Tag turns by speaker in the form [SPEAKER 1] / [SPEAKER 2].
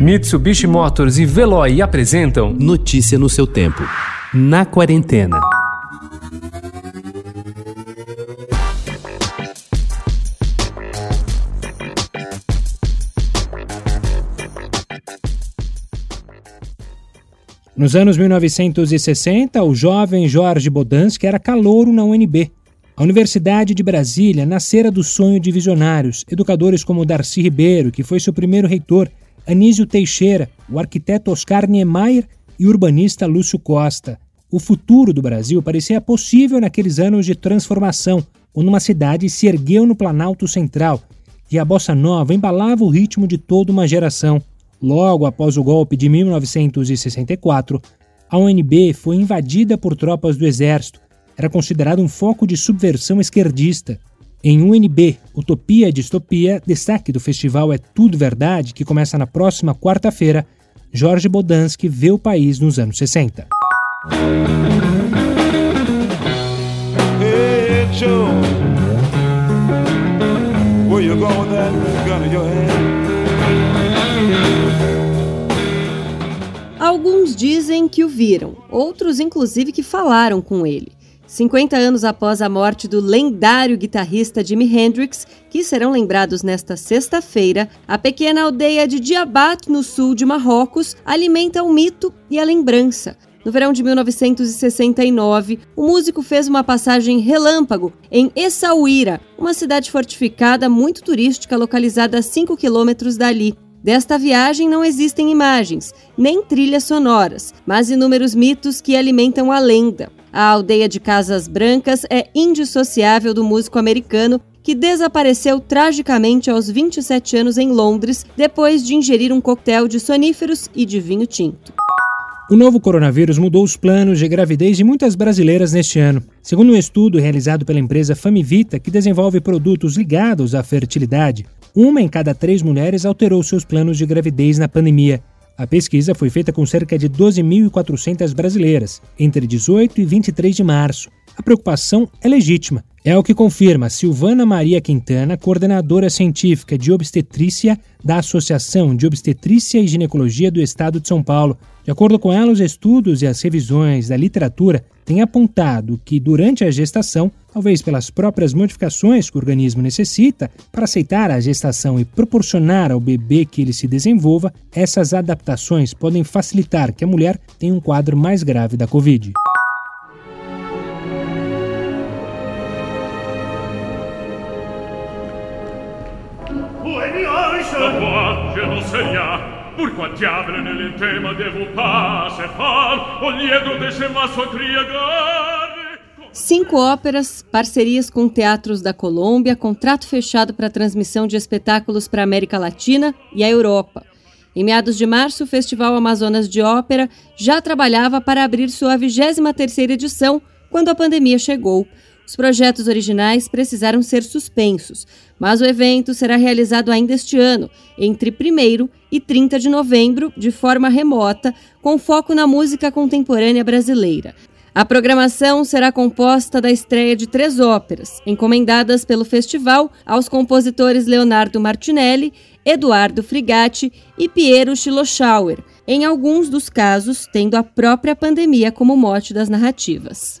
[SPEAKER 1] Mitsubishi Motors e Veloy apresentam
[SPEAKER 2] Notícia no seu tempo. Na quarentena.
[SPEAKER 3] Nos anos 1960, o jovem Jorge Bodansky era calouro na UNB. A Universidade de Brasília nascera do sonho de visionários, educadores como Darcy Ribeiro, que foi seu primeiro reitor, Anísio Teixeira, o arquiteto Oscar Niemeyer e o urbanista Lúcio Costa. O futuro do Brasil parecia possível naqueles anos de transformação, quando uma cidade se ergueu no Planalto Central e a bossa nova embalava o ritmo de toda uma geração. Logo após o golpe de 1964, a UNB foi invadida por tropas do Exército. Era considerado um foco de subversão esquerdista. Em UNB, Utopia e Distopia, destaque do festival É Tudo Verdade, que começa na próxima quarta-feira, Jorge Bodansky vê o país nos anos 60. Hey, Joe. Where you going with that gun in your hand?
[SPEAKER 4] Alguns dizem que o viram, outros inclusive que falaram com ele. 50 anos após a morte do lendário guitarrista Jimi Hendrix, que serão lembrados nesta sexta-feira, a pequena aldeia de Diabat, no sul de Marrocos, alimenta o mito e a lembrança. No verão de 1969, o músico fez uma passagem relâmpago em Essaouira, uma cidade fortificada muito turística localizada a 5 quilômetros dali. Desta viagem não existem imagens, nem trilhas sonoras, mas inúmeros mitos que alimentam a lenda. A aldeia de Casas Brancas é indissociável do músico americano que desapareceu tragicamente aos 27 anos em Londres depois de ingerir um coquetel de soníferos e de vinho tinto.
[SPEAKER 3] O novo coronavírus mudou os planos de gravidez de muitas brasileiras neste ano. Segundo um estudo realizado pela empresa Famivita, que desenvolve produtos ligados à fertilidade, uma em cada três mulheres alterou seus planos de gravidez na pandemia. A pesquisa foi feita com cerca de 12.400 brasileiras, entre 18 e 23 de março. A preocupação é legítima. É o que confirma Silvana Maria Quintana, coordenadora científica de obstetrícia da Associação de Obstetrícia e Ginecologia do Estado de São Paulo. De acordo com ela, os estudos e as revisões da literatura têm apontado que, durante a gestação, talvez pelas próprias modificações que o organismo necessita para aceitar a gestação e proporcionar ao bebê que ele se desenvolva, essas adaptações podem facilitar que a mulher tenha um quadro mais grave da Covid. Pourquoi diable ne pas se faire au lieu de
[SPEAKER 4] Cinco óperas, parcerias com teatros da Colômbia, contrato fechado para transmissão de espetáculos para a América Latina e a Europa. Em meados de março, o Festival Amazonas de Ópera já trabalhava para abrir sua 23ª edição quando a pandemia chegou. Os projetos originais precisaram ser suspensos, mas o evento será realizado ainda este ano, entre 1 e 30 de novembro, de forma remota, com foco na música contemporânea brasileira. A programação será composta da estreia de três óperas, encomendadas pelo festival aos compositores Leonardo Martinelli, Eduardo Frigatti e Piero Schlossauer, em alguns dos casos tendo a própria pandemia como mote das narrativas.